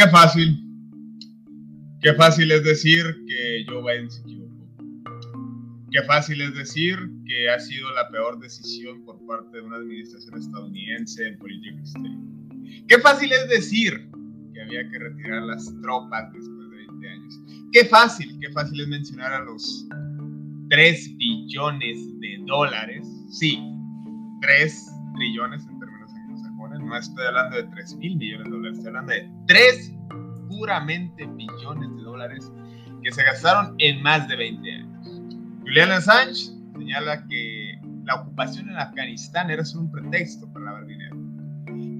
Qué fácil. Qué fácil es decir que Joe Biden se equivocó. Qué fácil es decir que ha sido la peor decisión por parte de una administración estadounidense en política exterior. Qué fácil es decir que había que retirar las tropas después de 20 años. Qué fácil, qué fácil es mencionar a los 3 billones de dólares. Sí, 3 trillones no estoy hablando de 3 mil millones de dólares, estoy hablando de 3 puramente billones de dólares que se gastaron en más de 20 años. Julian Assange señala que la ocupación en Afganistán era solo un pretexto para lavar dinero.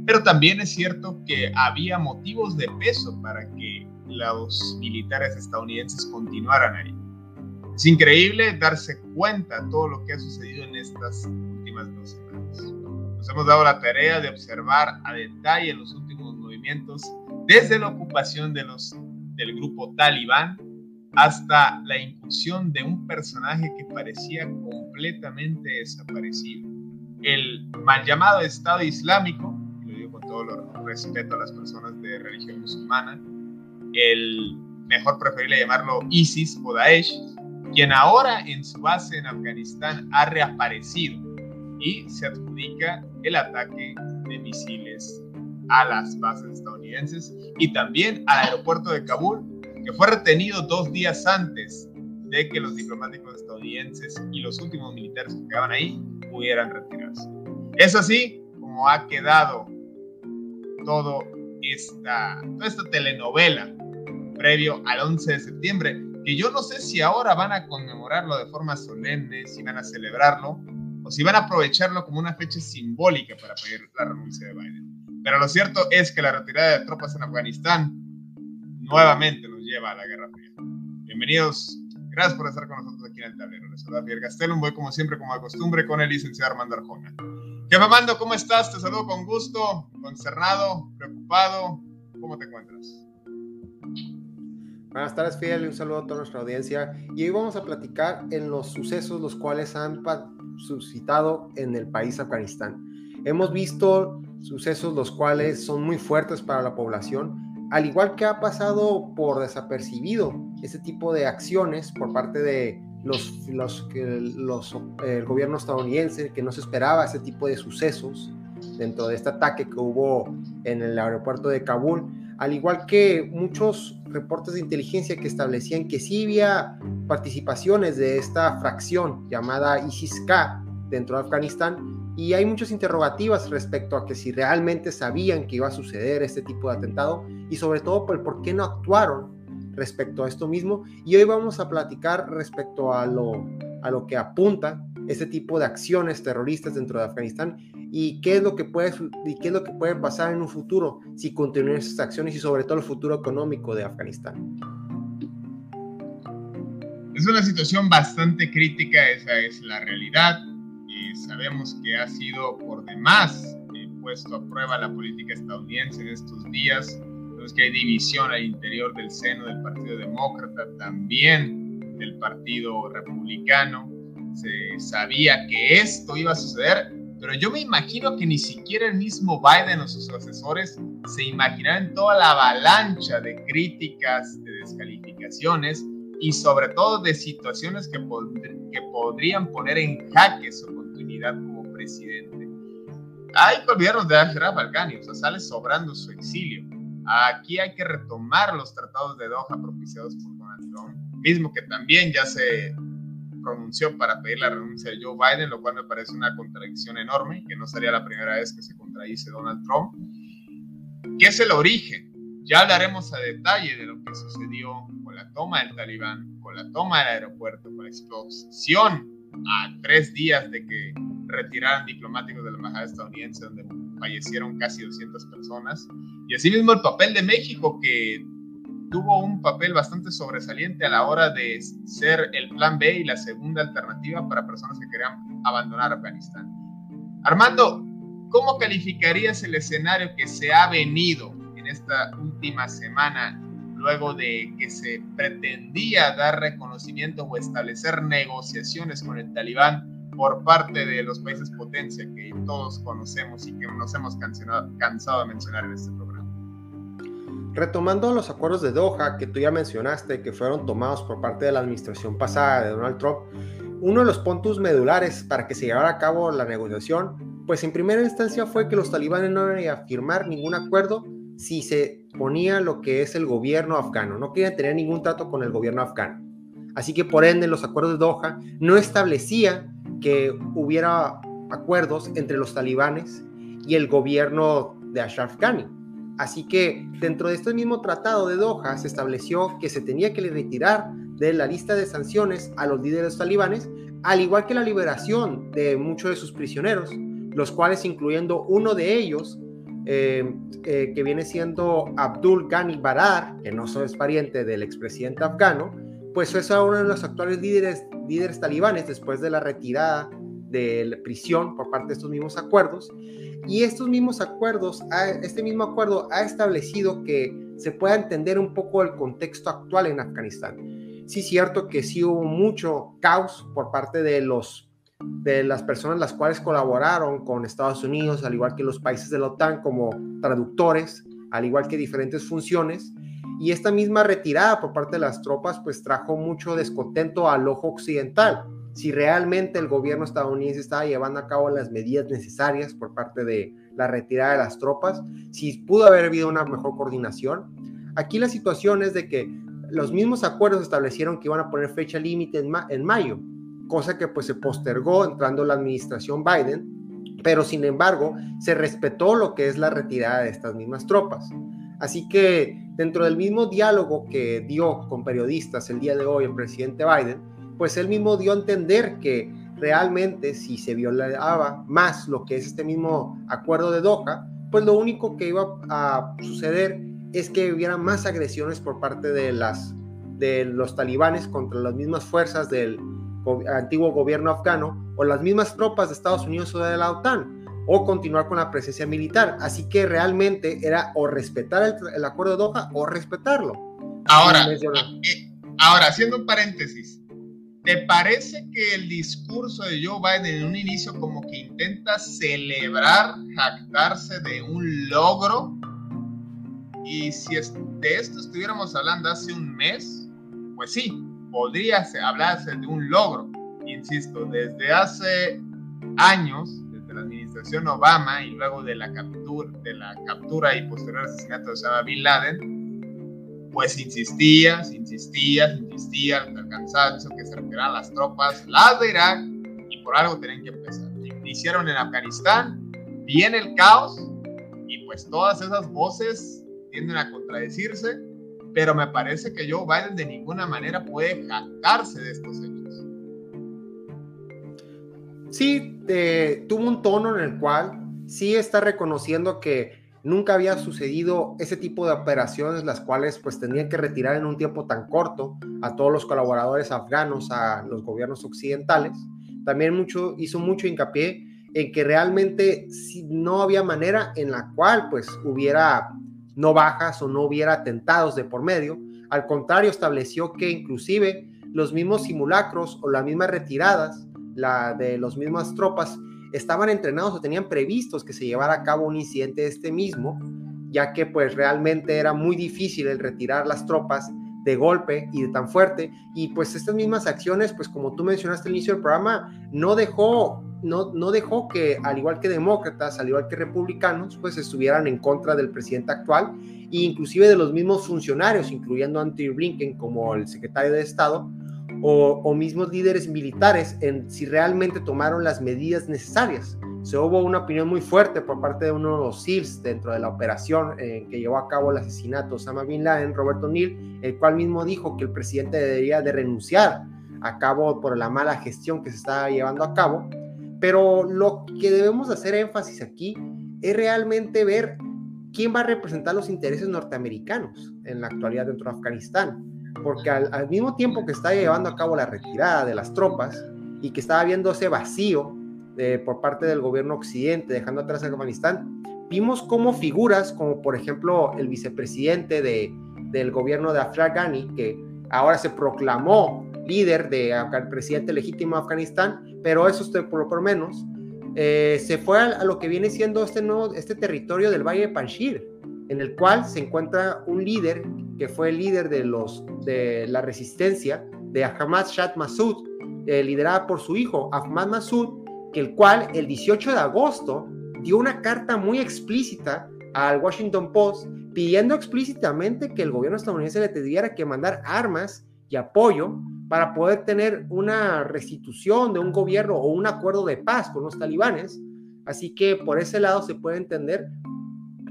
Pero también es cierto que había motivos de peso para que los militares estadounidenses continuaran ahí. Es increíble darse cuenta de todo lo que ha sucedido en estas últimas dos semanas. Nos hemos dado la tarea de observar a detalle los últimos movimientos desde la ocupación de los, del grupo talibán hasta la incursión de un personaje que parecía completamente desaparecido. El mal llamado Estado Islámico, lo digo con todo el respeto a las personas de religión musulmana, el mejor preferible llamarlo ISIS o Daesh, quien ahora en su base en Afganistán ha reaparecido y se adjudica el ataque de misiles a las bases estadounidenses y también al aeropuerto de Kabul, que fue retenido dos días antes de que los diplomáticos estadounidenses y los últimos militares que quedaban ahí pudieran retirarse. Es así como ha quedado todo esta, toda esta telenovela previo al 11 de septiembre, que yo no sé si ahora van a conmemorarlo de forma solemne, si van a celebrarlo, si van a aprovecharlo como una fecha simbólica para pedir la renuncia de Biden. Pero lo cierto es que la retirada de tropas en Afganistán nuevamente nos lleva a la Guerra Fría. Bienvenidos, gracias por estar con nosotros aquí en el tablero. Les saluda Pierre Gastelum, voy como siempre, como de costumbre, con el licenciado Armando Arjona. ¿Qué me mando? ¿Cómo estás? Te saludo con gusto, concernado, preocupado. ¿Cómo te encuentras? Buenas tardes, Fidel, y un saludo a toda nuestra audiencia. Y hoy vamos a platicar en los sucesos los cuales han suscitado en el país Afganistán. Hemos visto sucesos los cuales son muy fuertes para la población, al igual que ha pasado por desapercibido ese tipo de acciones por parte de los, los, los, el gobierno estadounidense, que no se esperaba ese tipo de sucesos dentro de este ataque que hubo en el aeropuerto de Kabul, al igual que muchos reportes de inteligencia que establecían que sí había participaciones de esta fracción llamada ISIS-K dentro de Afganistán y hay muchas interrogativas respecto a que si realmente sabían que iba a suceder este tipo de atentado y sobre todo por el por qué no actuaron respecto a esto mismo. Y hoy vamos a platicar respecto a lo, a lo que apunta este tipo de acciones terroristas dentro de Afganistán y qué es lo que puede y qué es lo que puede pasar en un futuro si continúan esas acciones y sobre todo el futuro económico de Afganistán. Es una situación bastante crítica, esa es la realidad. Y sabemos que ha sido por demás eh, puesto a prueba la política estadounidense en estos días. Sabemos que hay división al interior del seno del Partido Demócrata, también del Partido Republicano. Se sabía que esto iba a suceder pero yo me imagino que ni siquiera el mismo Biden o sus asesores se imaginaban toda la avalancha de críticas, de descalificaciones y sobre todo de situaciones que, que podrían poner en jaque su continuidad como presidente. Hay que olvidarnos de Ashraf Ghani, o sea, sale sobrando su exilio. Aquí hay que retomar los tratados de Doha propiciados por Donald Trump, mismo que también ya se pronunció para pedir la renuncia de Joe Biden, lo cual me parece una contradicción enorme, que no sería la primera vez que se contradice Donald Trump. ¿Qué es el origen? Ya hablaremos a detalle de lo que sucedió con la toma del talibán, con la toma del aeropuerto, con la explosión a tres días de que retiraran diplomáticos de la embajada estadounidense, donde fallecieron casi 200 personas. Y asimismo el papel de México, que tuvo un papel bastante sobresaliente a la hora de ser el plan B y la segunda alternativa para personas que querían abandonar Afganistán. Armando, ¿cómo calificarías el escenario que se ha venido en esta última semana luego de que se pretendía dar reconocimiento o establecer negociaciones con el talibán por parte de los países potencia que todos conocemos y que nos hemos cansado, de mencionar en este programa. Retomando los acuerdos de Doha que tú ya mencionaste, que fueron tomados por parte de la administración pasada de Donald Trump, uno de los puntos medulares para que se llevara a cabo la negociación, pues en primera instancia fue que los talibanes no iban a firmar ningún acuerdo si se ponía lo que es el gobierno afgano, no querían tener ningún trato con el gobierno afgano. Así que por ende los acuerdos de Doha no establecían que hubiera acuerdos entre los talibanes y el gobierno de Ashraf Ghani. Así que dentro de este mismo tratado de Doha se estableció que se tenía que retirar de la lista de sanciones a los líderes talibanes, al igual que la liberación de muchos de sus prisioneros, los cuales incluyendo uno de ellos, eh, eh, que viene siendo Abdul Ghani Barar, que no es pariente del expresidente afgano, pues es uno de los actuales líderes, líderes talibanes después de la retirada de la prisión por parte de estos mismos acuerdos. Y estos mismos acuerdos, este mismo acuerdo ha establecido que se pueda entender un poco el contexto actual en Afganistán. Sí es cierto que sí hubo mucho caos por parte de los de las personas las cuales colaboraron con Estados Unidos, al igual que los países de la OTAN como traductores, al igual que diferentes funciones, y esta misma retirada por parte de las tropas pues trajo mucho descontento al ojo occidental. Si realmente el gobierno estadounidense estaba llevando a cabo las medidas necesarias por parte de la retirada de las tropas, si pudo haber habido una mejor coordinación. Aquí la situación es de que los mismos acuerdos establecieron que iban a poner fecha límite en, en mayo, cosa que pues se postergó entrando la administración Biden, pero sin embargo se respetó lo que es la retirada de estas mismas tropas. Así que dentro del mismo diálogo que dio con periodistas el día de hoy el presidente Biden, pues él mismo dio a entender que realmente si se violaba más lo que es este mismo acuerdo de Doha, pues lo único que iba a suceder es que hubiera más agresiones por parte de las de los talibanes contra las mismas fuerzas del antiguo gobierno afgano o las mismas tropas de Estados Unidos o de la OTAN o continuar con la presencia militar. Así que realmente era o respetar el, acuerdo de Doha o respetarlo. Ahora, eh, ahora, haciendo un paréntesis, ¿te parece que el discurso de Joe Biden en un inicio como que intenta celebrar, jactarse de un logro? Y si de esto estuviéramos hablando hace un mes, pues sí, podría hablarse de un logro. Insisto, desde hace años la administración Obama y luego de la captura, de la captura y posterior asesinato de Osama Bin Laden, pues insistía, insistía, insistía hasta el cansancio que se retiraran las tropas, las de Irak, y por algo tenían que empezar. Iniciaron en Afganistán, viene el caos, y pues todas esas voces tienden a contradecirse, pero me parece que Joe Biden de ninguna manera puede jactarse de estos hechos sí tuvo un tono en el cual sí está reconociendo que nunca había sucedido ese tipo de operaciones, las cuales pues tenían que retirar en un tiempo tan corto a todos los colaboradores afganos, a los gobiernos occidentales. También mucho, hizo mucho hincapié en que realmente no había manera en la cual pues hubiera no bajas o no hubiera atentados de por medio. Al contrario, estableció que inclusive los mismos simulacros o las mismas retiradas la de las mismas tropas estaban entrenados o tenían previstos que se llevara a cabo un incidente de este mismo, ya que pues realmente era muy difícil el retirar las tropas de golpe y de tan fuerte. Y pues estas mismas acciones, pues como tú mencionaste al inicio del programa, no dejó, no, no dejó que, al igual que demócratas, al igual que republicanos, pues estuvieran en contra del presidente actual e inclusive de los mismos funcionarios, incluyendo a Anthony Blinken como el secretario de Estado, o, o mismos líderes militares, en si realmente tomaron las medidas necesarias se hubo una opinión muy fuerte por parte de uno de los SEALs dentro de la operación eh, que llevó a cabo el asesinato de Osama Bin Laden, Roberto Neal, el cual mismo dijo que el presidente debería de renunciar a cabo por la mala gestión que se está llevando a cabo. Pero lo que debemos hacer énfasis aquí es realmente ver quién va a representar los intereses norteamericanos en la actualidad dentro de Afganistán. Porque al, mismo tiempo que está llevando a cabo la retirada de las tropas y que estaba viendo ese vacío por parte del gobierno occidente, dejando atrás a Afganistán, vimos como figuras como por ejemplo el vicepresidente de, del gobierno de Ashraf Ghani, que ahora se proclamó líder de, presidente legítimo de Afganistán, pero eso es por lo menos, eh, se fue a, lo que viene siendo este, nuevo, este territorio del Valle de Panjshir, en el cual se encuentra un líder que fue el líder de, los, de la resistencia de Ahmad Shah Massoud, eh, liderada por su hijo Ahmad Massoud, que el cual el 18 de agosto dio una carta muy explícita al Washington Post pidiendo explícitamente que el gobierno estadounidense le tuviera que mandar armas y apoyo para poder tener una restitución de un gobierno o un acuerdo de paz con los talibanes. Así que por ese lado se puede entender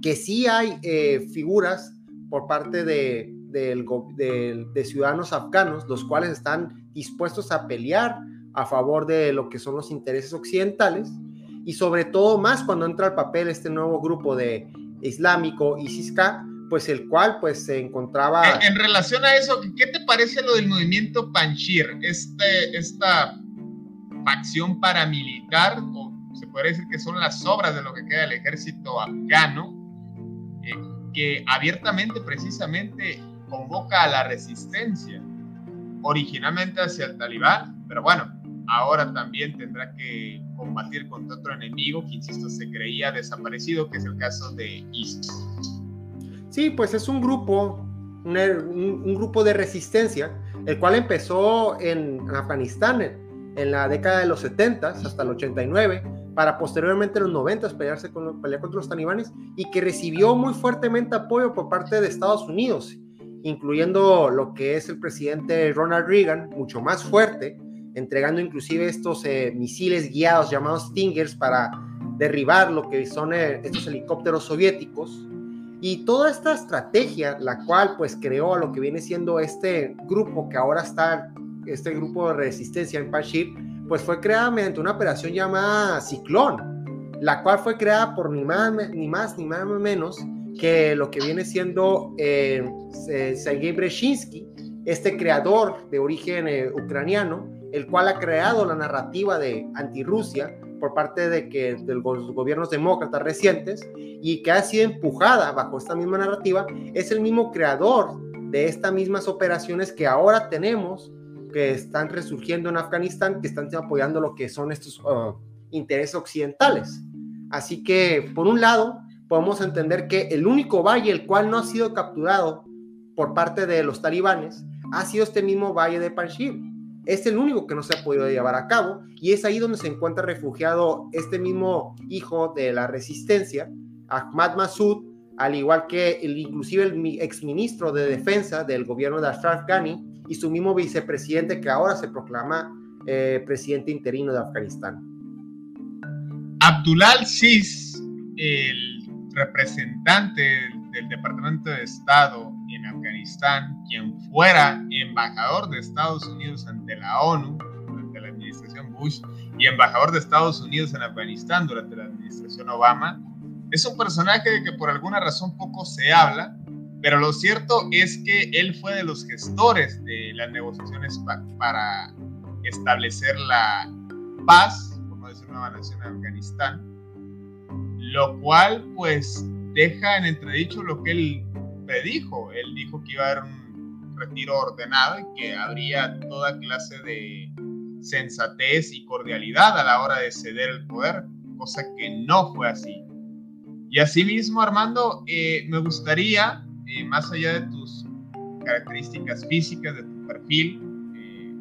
que sí hay eh, figuras por parte de, de ciudadanos afganos, los cuales están dispuestos a pelear a favor de lo que son los intereses occidentales y sobre todo más cuando entra al papel este nuevo grupo de islámico ISIS-K, pues el cual pues se encontraba... En, relación a eso, ¿qué te parece lo del movimiento Panchir? Este, esta facción paramilitar, o se puede decir que son las obras de lo que queda del ejército afgano, eh, que abiertamente precisamente convoca a la resistencia, originalmente hacia el talibán, pero bueno, ahora también tendrá que combatir contra otro enemigo que, insisto, se creía desaparecido, que es el caso de ISIS. Sí, pues es un grupo, un, grupo de resistencia, el cual empezó en Afganistán en, la década de los 70 hasta el 89, para posteriormente en los 90 pelearse con, pelear contra los talibanes y que recibió muy fuertemente apoyo por parte de Estados Unidos, incluyendo lo que es el presidente Ronald Reagan, mucho más fuerte, entregando inclusive estos eh, misiles guiados llamados Stingers para derribar lo que son eh, estos helicópteros soviéticos. Y toda esta estrategia, la cual pues creó a lo que viene siendo este grupo que ahora está, este grupo de resistencia en Panjshir, pues fue creada mediante una operación llamada Ciclón, la cual fue creada por ni más ni más ni más menos que lo que viene siendo eh, Sergei Breshinsky, este creador de origen eh, ucraniano, el cual ha creado la narrativa de antirrusia por parte de, que, de los gobiernos demócratas recientes y que ha sido empujada bajo esta misma narrativa, es el mismo creador de estas mismas operaciones que ahora tenemos, que están resurgiendo en Afganistán, que están apoyando lo que son estos uh, intereses occidentales. Así que, por un lado, podemos entender que el único valle el cual no ha sido capturado por parte de los talibanes ha sido este mismo valle de Panjshir es el único que no se ha podido llevar a cabo y es ahí donde se encuentra refugiado este mismo hijo de la resistencia, Ahmad Massoud, al igual que el, inclusive el exministro de defensa del gobierno de Ashraf Ghani y su mismo vicepresidente que ahora se proclama eh, presidente interino de Afganistán. Abdulal Sis, el representante del Departamento de Estado en Afganistán, quien fuera embajador de Estados Unidos ante la ONU durante la administración Bush y embajador de Estados Unidos en Afganistán durante la administración Obama, es un personaje de que por alguna razón poco se habla, pero lo cierto es que él fue de los gestores de las negociaciones para establecer la paz, por no decir nueva nación en Afganistán, lo cual pues deja en entredicho lo que él predijo. Él dijo que iba a haber un retiro ordenado y que habría toda clase de sensatez y cordialidad a la hora de ceder el poder, cosa que no fue así. Y asimismo, Armando, eh, me gustaría, eh, más allá de tus características físicas de tu perfil, eh,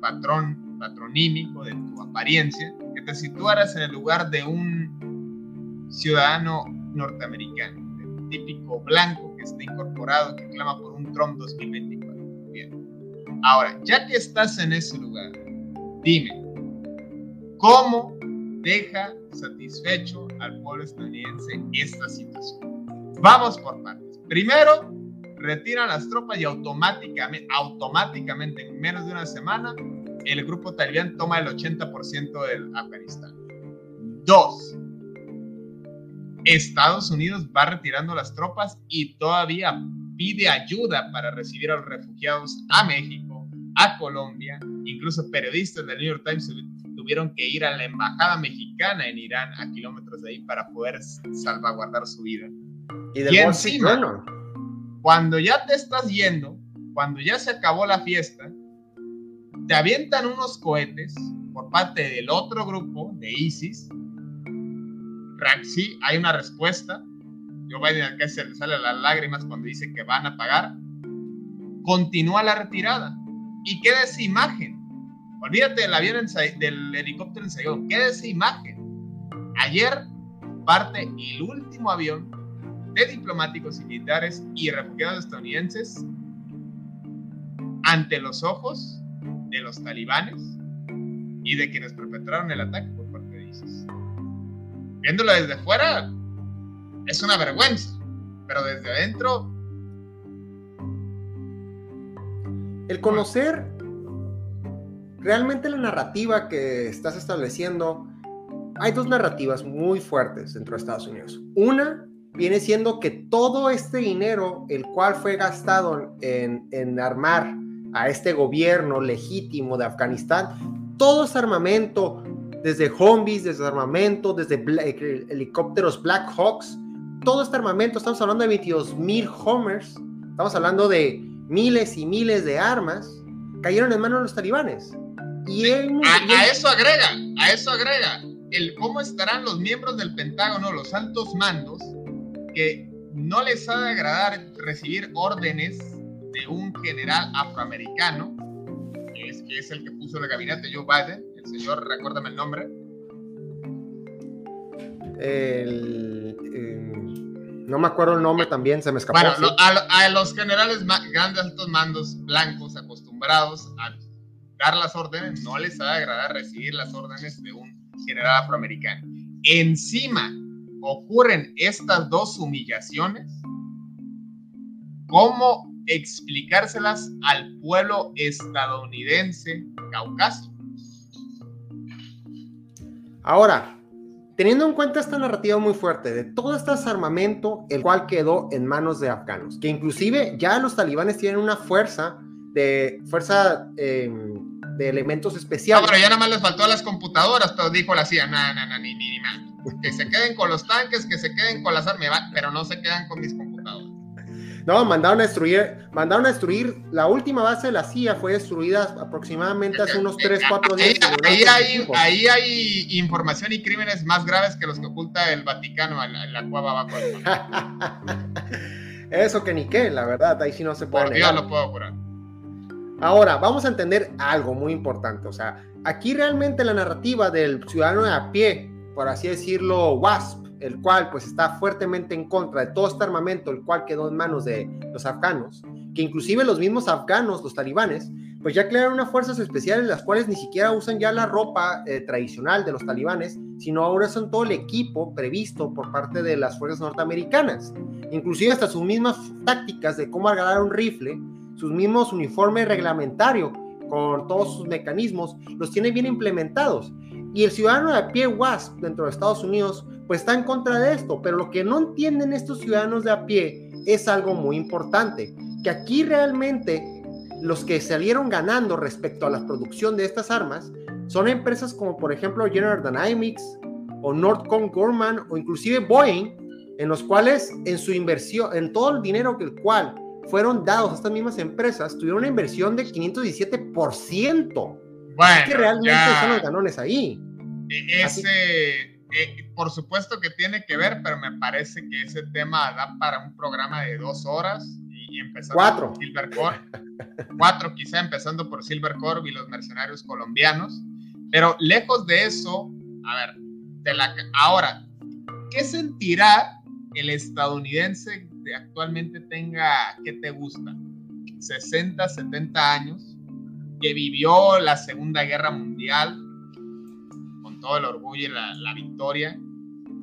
patrón, patronímico de tu apariencia, que te situaras en el lugar de un ciudadano norteamericano, el típico blanco que está incorporado, que clama por un Trump 2024. Bien. Ahora, ya que estás en ese lugar, dime, ¿cómo deja satisfecho al pueblo estadounidense esta situación? Vamos por partes. Primero, retiran las tropas y automáticamente, automáticamente en menos de una semana, el grupo talibán toma el 80% del Afganistán. Dos, Estados Unidos va retirando las tropas y todavía pide ayuda para recibir a los refugiados a México, a Colombia, incluso periodistas del New York Times tuvieron que ir a la embajada mexicana en Irán a kilómetros de ahí para poder salvaguardar su vida. Y, del encima, cuando ya te estás yendo, cuando ya se acabó la fiesta, te avientan unos cohetes por parte del otro grupo de ISIS sí, hay una respuesta. Joe Biden al que se le sale las lágrimas cuando dice que van a pagar. Continúa la retirada. ¿Y queda esa imagen? Olvídate del avión del helicóptero ensayado. Queda esa imagen. Ayer parte el último avión de diplomáticos y militares y refugiados estadounidenses ante los ojos de los talibanes y de quienes perpetraron el ataque viéndolo desde fuera, es una vergüenza, pero desde adentro... El conocer realmente la narrativa que estás estableciendo, hay dos narrativas muy fuertes dentro de Estados Unidos. Una viene siendo que todo este dinero, el cual fue gastado en, en armar a este gobierno legítimo de Afganistán, todo ese armamento, desde Humvees, desde armamento, desde eh, helicópteros Black Hawks, todo este armamento, estamos hablando de 22 mil Homers, estamos hablando de miles y miles de armas, cayeron en manos de los talibanes. Y, a, eso agrega, a eso agrega, el cómo estarán los miembros del Pentágono, los altos mandos, que no les ha de agradar recibir órdenes de un general afroamericano, que es, que es el que puso el gabinete Joe Biden, señor, recuérdame el nombre. El, no me acuerdo el nombre también, se me escapó. Bueno, a, los generales grandes altos mandos blancos acostumbrados a dar las órdenes, no les ha de agradar recibir las órdenes de un general afroamericano. Encima ocurren estas dos humillaciones. ¿Cómo explicárselas al pueblo estadounidense caucásico? Ahora, teniendo en cuenta esta narrativa muy fuerte de todo este armamento, el cual quedó en manos de afganos, que inclusive ya los talibanes tienen una fuerza de fuerza em, de elementos especiales. No, pero ya nada más les faltó a las computadoras, pero dijo la CIA, no, no, ni, ni, ni, que se queden con los tanques, que se queden con las armas, pero no se quedan con mis computadoras. No, mandaron a destruir, mandaron a destruir, la última base de la CIA fue destruida aproximadamente hace unos 3, 4 días. Ahí, hay, ahí hay información y crímenes más graves que los que oculta el Vaticano en la, cueva abajo Eso que ni qué, la verdad, ahí sí no se puede Por Dios lo puedo curar. Ahora, vamos a entender algo muy importante. O sea, aquí realmente la narrativa del ciudadano de a pie, por así decirlo, WASP, el cual pues está fuertemente en contra de todo este armamento, el cual quedó en manos de los afganos, que inclusive los mismos afganos, los talibanes, pues ya crearon unas fuerzas especiales las cuales ni siquiera usan ya la ropa eh, tradicional de los talibanes, sino ahora son todo el equipo previsto por parte de las fuerzas norteamericanas. Inclusive hasta sus mismas tácticas de cómo agarrar un rifle, sus mismos uniformes reglamentarios con todos sus mecanismos, los tiene bien implementados. Y el ciudadano de a pie WASP dentro de Estados Unidos pues está en contra de esto, pero lo que no entienden estos ciudadanos de a pie es algo muy importante, que aquí realmente los que salieron ganando respecto a la producción de estas armas son empresas como por ejemplo General Dynamics o Northcom Gorman o inclusive Boeing, en los cuales en su inversión, en todo el dinero que el cual fueron dados a estas mismas empresas, tuvieron una inversión de 517%. Bueno, que realmente son los ganones ahí. E-, ese, eh, por supuesto que tiene que ver, pero me parece que ese tema da para un programa de dos horas y, y empezando Cuatro. por Silver. Cuatro, quizá empezando por Silver Corp y los mercenarios colombianos. Pero lejos de eso, a ver, de la, ahora, ¿qué sentirá el estadounidense que actualmente tenga, ¿qué te gusta? 60, 70 años, que vivió la Segunda Guerra Mundial con todo el orgullo y la, la victoria,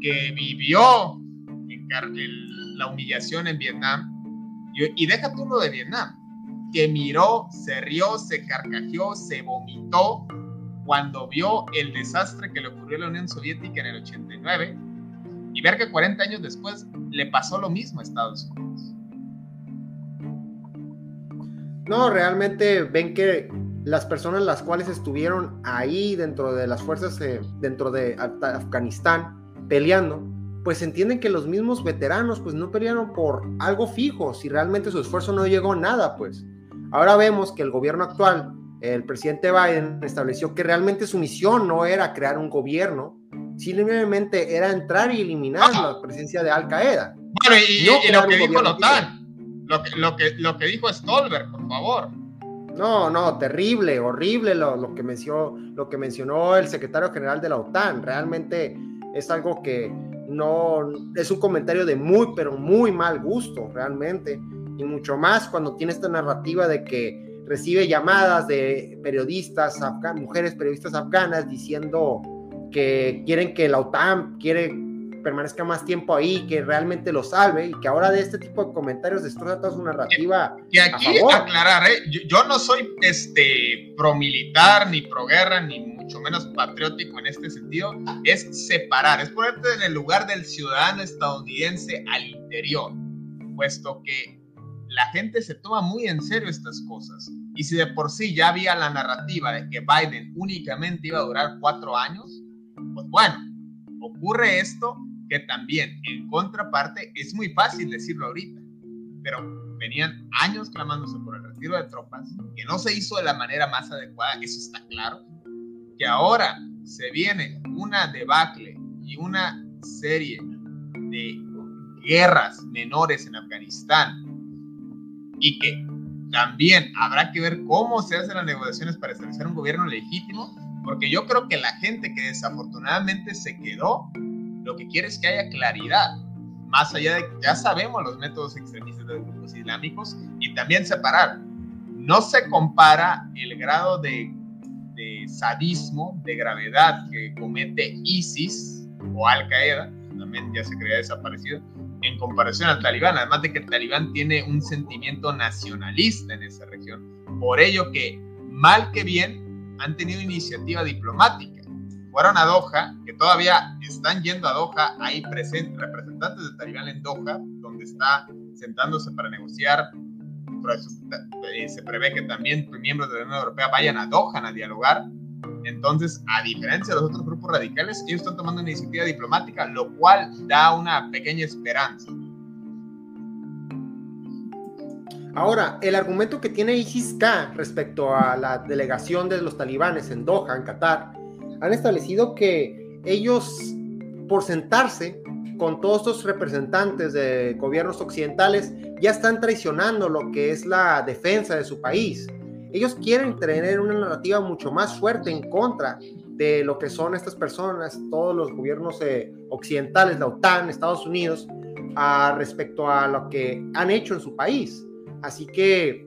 que vivió en, el, la humillación en Vietnam, y, y deja tú lo de Vietnam, que miró, se rió, se carcajeó, se vomitó cuando vio el desastre que le ocurrió a la Unión Soviética en el 89 y ver que 40 años después le pasó lo mismo a Estados Unidos. No, realmente ven que las personas las cuales estuvieron ahí dentro de las fuerzas, eh, dentro de Afganistán, peleando, pues entienden que los mismos veteranos pues no pelearon por algo fijo, si realmente su esfuerzo no llegó a nada, pues. Ahora vemos que el gobierno actual, el presidente Biden, estableció que realmente su misión no era crear un gobierno, simplemente era entrar y eliminar la presencia de Al Qaeda. Bueno, y, y lo que dijo la lo que, lo, que, lo que dijo Stolberg, por favor. No, no, terrible, horrible lo, que mencionó, que mencionó el secretario general de la OTAN. Realmente es algo que no es un comentario de muy, pero muy mal gusto, realmente. Y mucho más cuando tiene esta narrativa de que recibe llamadas de periodistas, afgan, mujeres periodistas afganas diciendo que quieren que la OTAN quiere permanezca más tiempo ahí, que realmente lo salve y que ahora de este tipo de comentarios destroza toda su narrativa. Y aquí aclarar, ¿eh? yo, yo, no soy este pro-militar, ni pro-guerra, ni mucho menos patriótico en este sentido, es separar, es ponerte en el lugar del ciudadano estadounidense al interior, puesto que la gente se toma muy en serio estas cosas. Y si de por sí ya había la narrativa de que Biden únicamente iba a durar cuatro años, pues bueno, ocurre esto que también en contraparte es muy fácil decirlo ahorita, pero venían años clamándose por el retiro de tropas, que no se hizo de la manera más adecuada, eso está claro, que ahora se viene una debacle y una serie de guerras menores en Afganistán y que también habrá que ver cómo se hacen las negociaciones para establecer un gobierno legítimo, porque yo creo que la gente que desafortunadamente se quedó lo que quiere es que haya claridad, más allá de que ya sabemos los métodos extremistas de los grupos islámicos y también separar. No se compara el grado de, de sadismo, de gravedad que comete ISIS o Al Qaeda, también ya se creía desaparecido, en comparación al talibán, además de que el talibán tiene un sentimiento nacionalista en esa región. Por ello que, mal que bien, han tenido iniciativa diplomática fueron a Doha, que todavía están yendo a Doha, hay representantes de Talibán en Doha, donde está sentándose para negociar. Se prevé que también miembros de la Unión Europea vayan a Doha a dialogar. Entonces, a diferencia de los otros grupos radicales, ellos están tomando una iniciativa diplomática, lo cual da una pequeña esperanza. Ahora, el argumento que tiene ISIS-K respecto a la delegación de los talibanes en Doha, en Qatar, han establecido que ellos, por sentarse con todos estos representantes de gobiernos occidentales, ya están traicionando lo que es la defensa de su país. Ellos quieren tener una narrativa mucho más fuerte en contra de lo que son estas personas, todos los gobiernos eh, occidentales, la OTAN, Estados Unidos, respecto a lo que han hecho en su país. Así que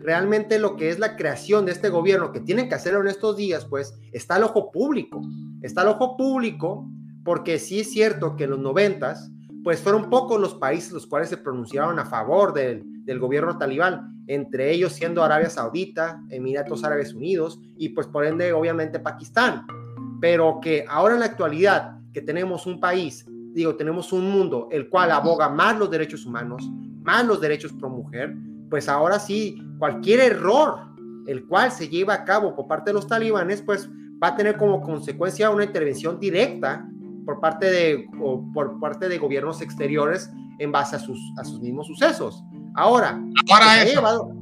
realmente lo que es la creación de este gobierno que tienen que hacerlo en estos días, pues está al ojo público. Está al ojo público porque sí es cierto que en los noventas, pues fueron pocos los países los cuales se pronunciaron a favor del, del gobierno talibán, entre ellos siendo Arabia Saudita, Emiratos Árabes Unidos y pues por ende obviamente Pakistán. Pero que ahora en la actualidad que tenemos un país, digo, tenemos un mundo el cual aboga más los derechos humanos, más los derechos pro mujer, pues ahora sí, cualquier error el cual se lleva a cabo por parte de los talibanes, pues va a tener como consecuencia una intervención directa por parte de, por parte de gobiernos exteriores en base a sus, a sus mismos sucesos. Ahora, ahora, que llevado,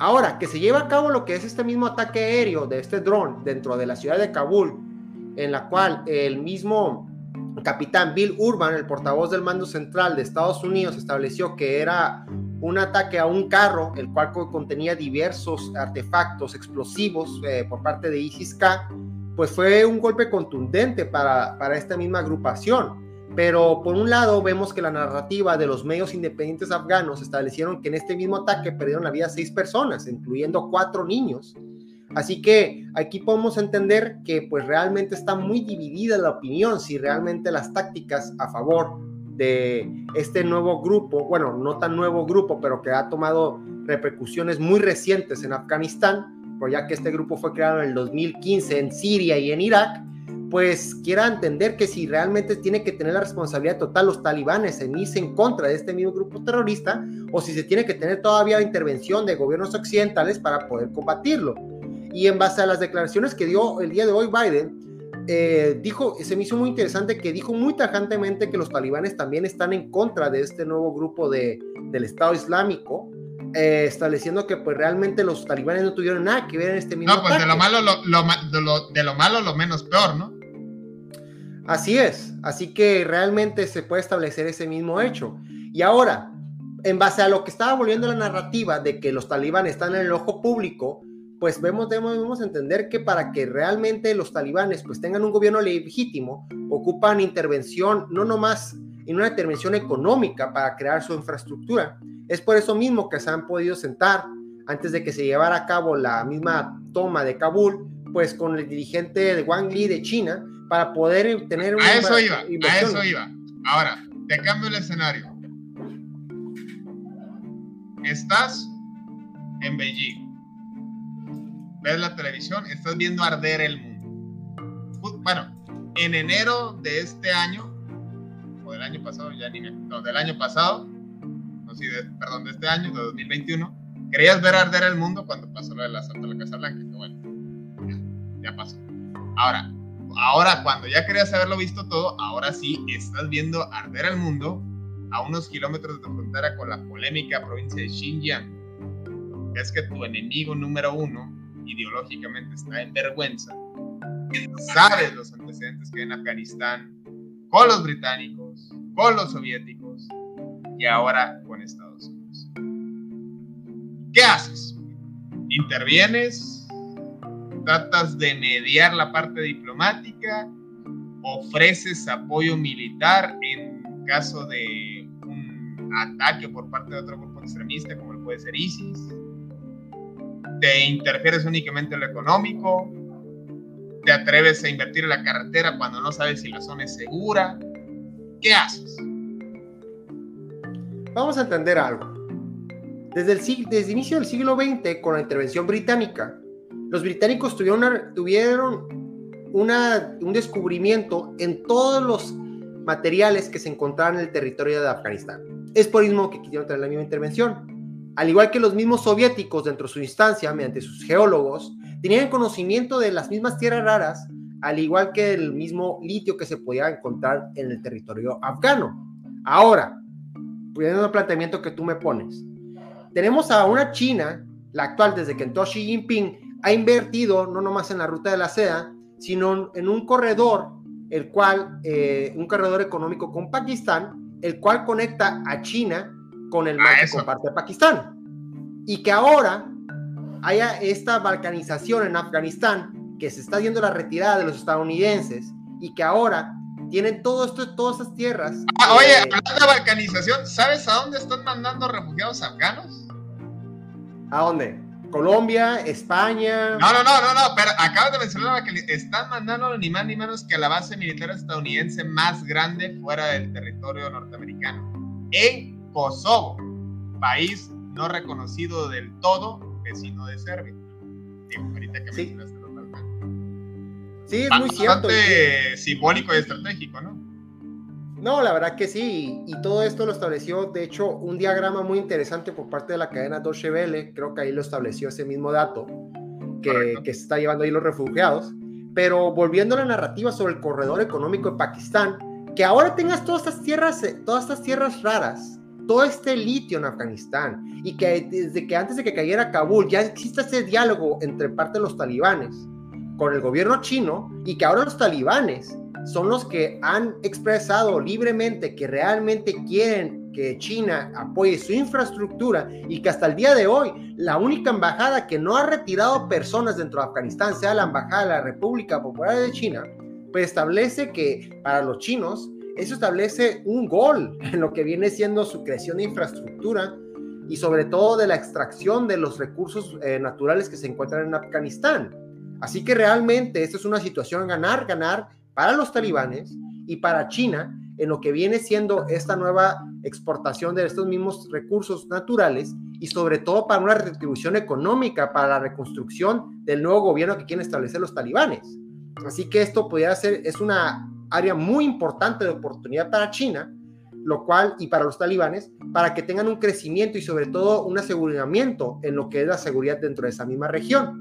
ahora que se lleva a cabo lo que es este mismo ataque aéreo de este dron dentro de la ciudad de Kabul, en la cual el mismo capitán Bill Urban, el portavoz del mando central de Estados Unidos, estableció que era un ataque a un carro, el cual contenía diversos artefactos explosivos eh, por parte de ISIS-K, pues fue un golpe contundente para, para esta misma agrupación. Pero por un lado vemos que la narrativa de los medios independientes afganos establecieron que en este mismo ataque perdieron la vida seis personas, incluyendo cuatro niños. Así que aquí podemos entender que pues realmente está muy dividida la opinión si realmente las tácticas a favor este nuevo grupo, bueno, no tan nuevo grupo, pero que ha tomado repercusiones muy recientes en Afganistán, por ya que este grupo fue creado en el 2015 en Siria y en Irak, pues quiera entender que si realmente tiene que tener la responsabilidad total los talibanes en irse en contra de este mismo grupo terrorista o si se tiene que tener todavía intervención de gobiernos occidentales para poder combatirlo. Y en base a las declaraciones que dio el día de hoy Biden, eh, dijo, se me hizo muy interesante que dijo muy tajantemente que los talibanes también están en contra de este nuevo grupo de, del Estado Islámico, eh, estableciendo que pues realmente los talibanes no tuvieron nada que ver en este mismo No, pues de lo malo lo, de, lo, de lo malo lo menos peor, ¿no? Así es, así que realmente se puede establecer ese mismo hecho. Y ahora, en base a lo que estaba volviendo la narrativa de que los talibanes están en el ojo público, pues vemos, debemos entender que para que realmente los talibanes pues tengan un gobierno legítimo, ocupan intervención, no nomás en una intervención económica para crear su infraestructura. Es por eso mismo que se han podido sentar antes de que se llevara a cabo la misma toma de Kabul, pues con el dirigente de Wang Li de China, para poder tener una... A eso iba, a eso iba. Ahora, te cambio el escenario. Estás en Beijing ves la televisión, estás viendo arder el mundo. Bueno, en enero de este año, o del año pasado, ya ni me, no, del año pasado, no, sí, perdón, de este año, de 2021, querías ver arder el mundo cuando pasó lo de la Santa la Casa Blanca, que bueno, ya, pasó. Ahora, ahora cuando ya querías haberlo visto todo, ahora sí estás viendo arder el mundo a unos kilómetros de frontera con la polémica provincia de Xinjiang. Es que tu enemigo número uno ideológicamente está en vergüenza, sabes los antecedentes que hay en Afganistán con los británicos, con los soviéticos y ahora con Estados Unidos. ¿Qué haces? ¿Intervienes? ¿Tratas de mediar la parte diplomática? ¿Ofreces apoyo militar en caso de un ataque por parte de otro grupo extremista como puede ser ISIS? Te interfieres únicamente en lo económico, te atreves a invertir en la carretera cuando no sabes si la zona es segura. ¿Qué haces? Vamos a entender algo. Desde el, desde el inicio del siglo XX, con la intervención británica, los británicos tuvieron, tuvieron una, un descubrimiento en todos los materiales que se encontraban en el territorio de Afganistán. Es por eso que quisieron tener la misma intervención. Al igual que los mismos soviéticos dentro de su instancia, mediante sus geólogos, tenían conocimiento de las mismas tierras raras, al igual que el mismo litio que se podía encontrar en el territorio afgano. Ahora, viendo el planteamiento que tú me pones, tenemos a una China, la actual desde que entró Xi Jinping, ha invertido no nomás en la ruta de la seda, sino en un corredor, el cual, eh, un corredor económico con Pakistán, el cual conecta a China con el mar que comparte Pakistán. Y que ahora haya esta balcanización en Afganistán, que se está viendo la retirada de los estadounidenses y que ahora tienen todo esto, todas esas tierras. Ah, oye, hablando de balcanización, ¿sabes a dónde están mandando refugiados afganos? ¿A dónde? Colombia, España. No, no, no, no, no, pero acabas de mencionar que están mandando ni más ni menos que a la base militar estadounidense más grande fuera del territorio norteamericano. En Kosovo, país no reconocido del todo, vecino de Serbia. ahorita que sí. Sí, es muy cierto. Bastante simbólico y estratégico, ¿no? No, la verdad que sí, y todo esto lo estableció, de hecho, un diagrama muy interesante por parte de la cadena Deutsche Welle, creo que ahí lo estableció ese mismo dato, que, que se está llevando ahí los refugiados. Pero volviendo a la narrativa sobre el corredor económico de Pakistán, que ahora tengas todas estas tierras, eh, todas estas tierras raras, todo este litio en Afganistán y que desde que antes de que cayera Kabul ya existe ese diálogo entre parte de los talibanes con el gobierno chino y que ahora los talibanes son los que han expresado libremente que realmente quieren que China apoye su infraestructura y que hasta el día de hoy la única embajada que no ha retirado personas dentro de Afganistán sea la embajada de la República Popular de China, pues establece que para los chinos eso establece un gol en lo que viene siendo su creación de infraestructura y sobre todo de la extracción de los recursos eh, naturales que se encuentran en Afganistán. Así que realmente esta es una situación ganar, ganar para los talibanes y para China en lo que viene siendo esta nueva exportación de estos mismos recursos naturales y sobre todo para una retribución económica, para la reconstrucción del nuevo gobierno que quieren establecer los talibanes. Así que esto podría ser, es una área muy importante de oportunidad para China, lo cual, y para los talibanes, para que tengan un crecimiento y sobre todo un aseguramiento en lo que es la seguridad dentro de esa misma región.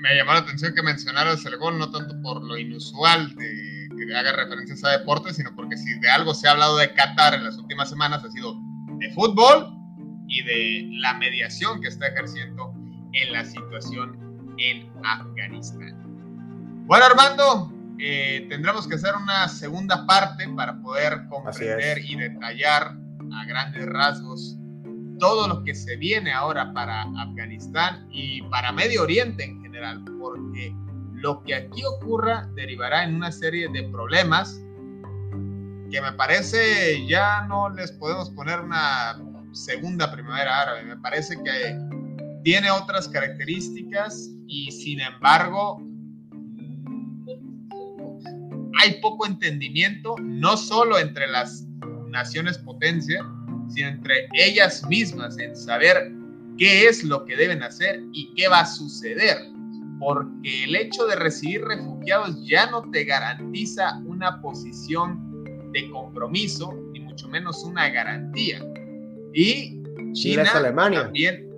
Me, llamó la atención que mencionaras el gol, no tanto por lo inusual de que haga referencias a deportes, sino porque si de algo se ha hablado de Qatar en las últimas semanas ha sido de fútbol y de la mediación que está ejerciendo en la situación en Afganistán. Bueno, Armando, eh, tendremos que hacer una segunda parte para poder comprender y detallar a grandes rasgos todo lo que se viene ahora para Afganistán y para Medio Oriente en general, porque lo que aquí ocurra derivará en una serie de problemas que me parece ya no les podemos poner una segunda primavera árabe, me parece que tiene otras características y sin embargo hay poco entendimiento, no solo entre las naciones potencia, sino entre ellas mismas en saber qué es lo que deben hacer y qué va a suceder. Porque el hecho de recibir refugiados ya no te garantiza una posición de compromiso, ni mucho menos una garantía. Y China, Alemania. también,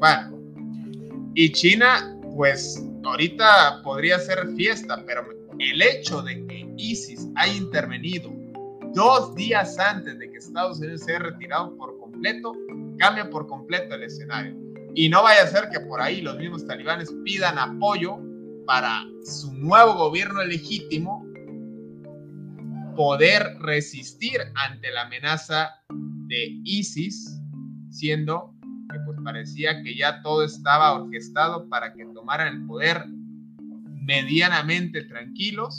bueno, y China, pues ahorita podría ser fiesta, pero el hecho de que ISIS haya intervenido dos días antes de que Estados Unidos se haya retirado por completo, cambia por completo el escenario. Y no vaya a ser que por ahí los mismos talibanes pidan apoyo para su nuevo gobierno legítimo poder resistir ante la amenaza de ISIS, siendo que pues parecía que ya todo estaba orquestado para que tomaran el poder medianamente tranquilos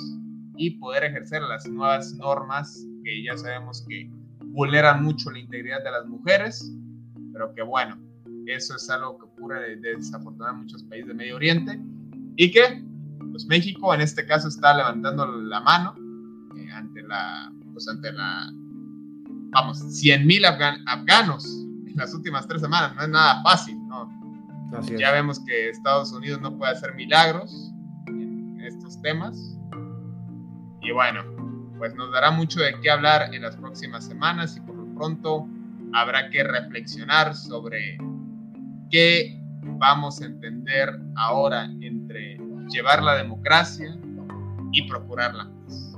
y poder ejercer las nuevas normas que ya sabemos que vulneran mucho la integridad de las mujeres, pero que bueno, eso es algo que ocurre desafortunadamente en muchos países de Medio Oriente y que pues México en este caso está levantando la mano eh, ante la pues ante la vamos 100 mil afganos en las últimas tres semanas. No es nada fácil no ya vemos que Estados Unidos no puede hacer milagros estos temas. Y bueno, pues nos dará mucho de qué hablar en las próximas semanas y por lo pronto habrá que reflexionar sobre qué vamos a entender ahora entre llevar la democracia y procurar la paz.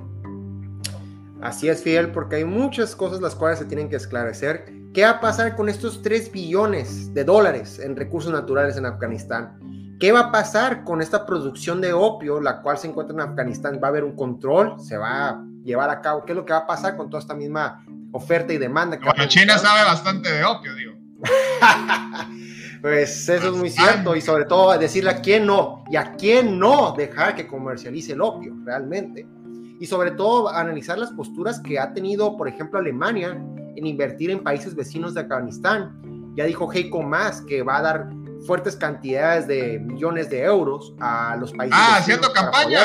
Así es, Fidel, porque hay muchas cosas las cuales se tienen que esclarecer. ¿Qué va a pasar con estos 3 billones de dólares en recursos naturales en Afganistán? ¿Qué va a pasar con esta producción de opio, la cual se encuentra en Afganistán? ¿Va a haber un control? ¿Se va a llevar a cabo? ¿Qué es lo que va a pasar con toda esta misma oferta y demanda? Que bueno, China sabe bastante de opio, digo. pues eso es muy cierto y sobre todo decirle a quién no y a quién no dejar que comercialice el opio realmente. Y sobre todo analizar las posturas que ha tenido, por ejemplo, Alemania en invertir en países vecinos de Afganistán. Ya dijo Heiko Maas que va a dar fuertes cantidades de millones de euros a los países. Ah, haciendo campaña.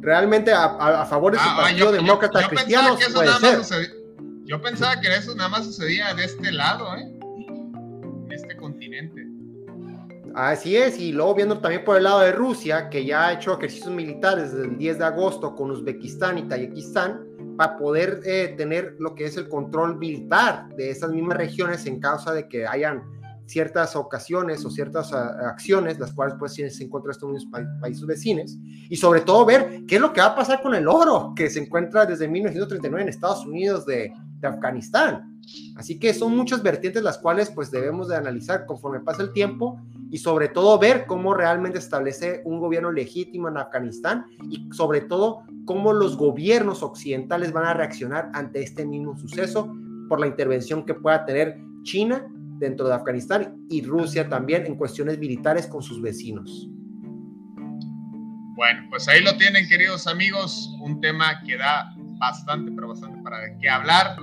Realmente a, favor de su ah, ah, partido demócrata cristiano puede ser. yo pensaba que eso nada más sucedía de este lado, ¿eh? En este continente. Así es, y luego viendo también por el lado de Rusia, que ya ha hecho ejercicios militares desde el 10 de agosto con Uzbekistán y Tayikistán, para poder eh, tener lo que es el control militar de esas mismas regiones en causa de que hayan ciertas ocasiones o ciertas ah, acciones, las cuales pues se encuentran estos mismos países vecinos, y sobre todo ver qué es lo que va a pasar con el oro que se encuentra desde 1939 en Estados Unidos de, de Afganistán. Así que son muchas vertientes las cuales pues debemos de analizar conforme pasa el tiempo y sobre todo ver cómo realmente establece un gobierno legítimo en Afganistán y sobre todo cómo los gobiernos occidentales van a reaccionar ante este mismo suceso por la intervención que pueda tener China dentro de Afganistán y Rusia también en cuestiones militares con sus vecinos. Bueno, pues ahí lo tienen, queridos amigos, un tema que da bastante, pero bastante para qué hablar.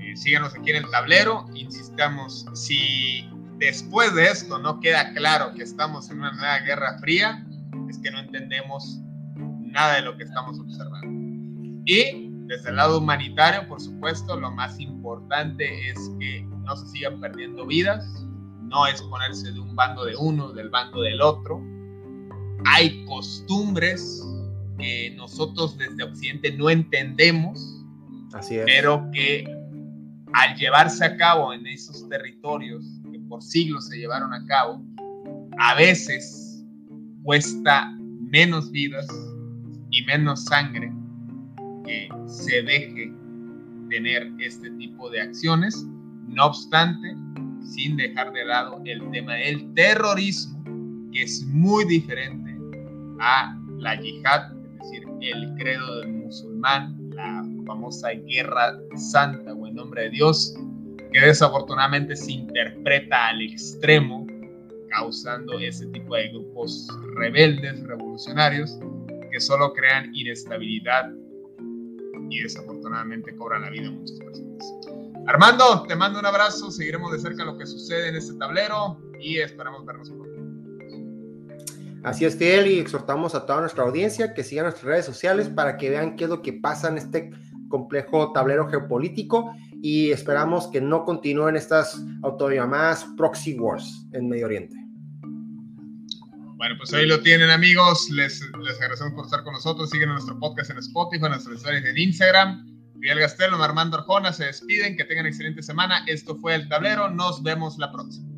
Eh, síganos aquí en el tablero, insistamos, si después de esto no queda claro que estamos en una nueva guerra fría, es que no entendemos nada de lo que estamos observando. Y desde el lado humanitario, por supuesto, lo más importante es que no se sigan perdiendo vidas, no es ponerse de un bando de uno, del bando del otro. Hay costumbres que nosotros desde Occidente no entendemos, Así es. pero que al llevarse a cabo en esos territorios que por siglos se llevaron a cabo, a veces cuesta menos vidas y menos sangre que se deje tener este tipo de acciones. No obstante, sin dejar de lado el tema del terrorismo, que es muy diferente a la yihad, es decir, el credo del musulmán, la famosa guerra santa o en nombre de Dios, que desafortunadamente se interpreta al extremo, causando ese tipo de grupos rebeldes, revolucionarios, que solo crean inestabilidad y desafortunadamente cobran la vida a muchas personas. Armando, te mando un abrazo, seguiremos de cerca lo que sucede en este tablero y esperamos vernos pronto. Así es, Fidel, y exhortamos a toda nuestra audiencia que sigan nuestras redes sociales para que vean qué es lo que pasa en este complejo tablero geopolítico y esperamos que no continúen estas autollamadas proxy wars en Medio Oriente. Bueno, pues ahí lo tienen amigos, les, les agradecemos por estar con nosotros, siguen nuestro podcast en Spotify, en nuestras historias en Instagram. Miguel Gastelum, Armando Arjona se despiden, que tengan excelente semana. Esto fue El Tablero, nos vemos la próxima.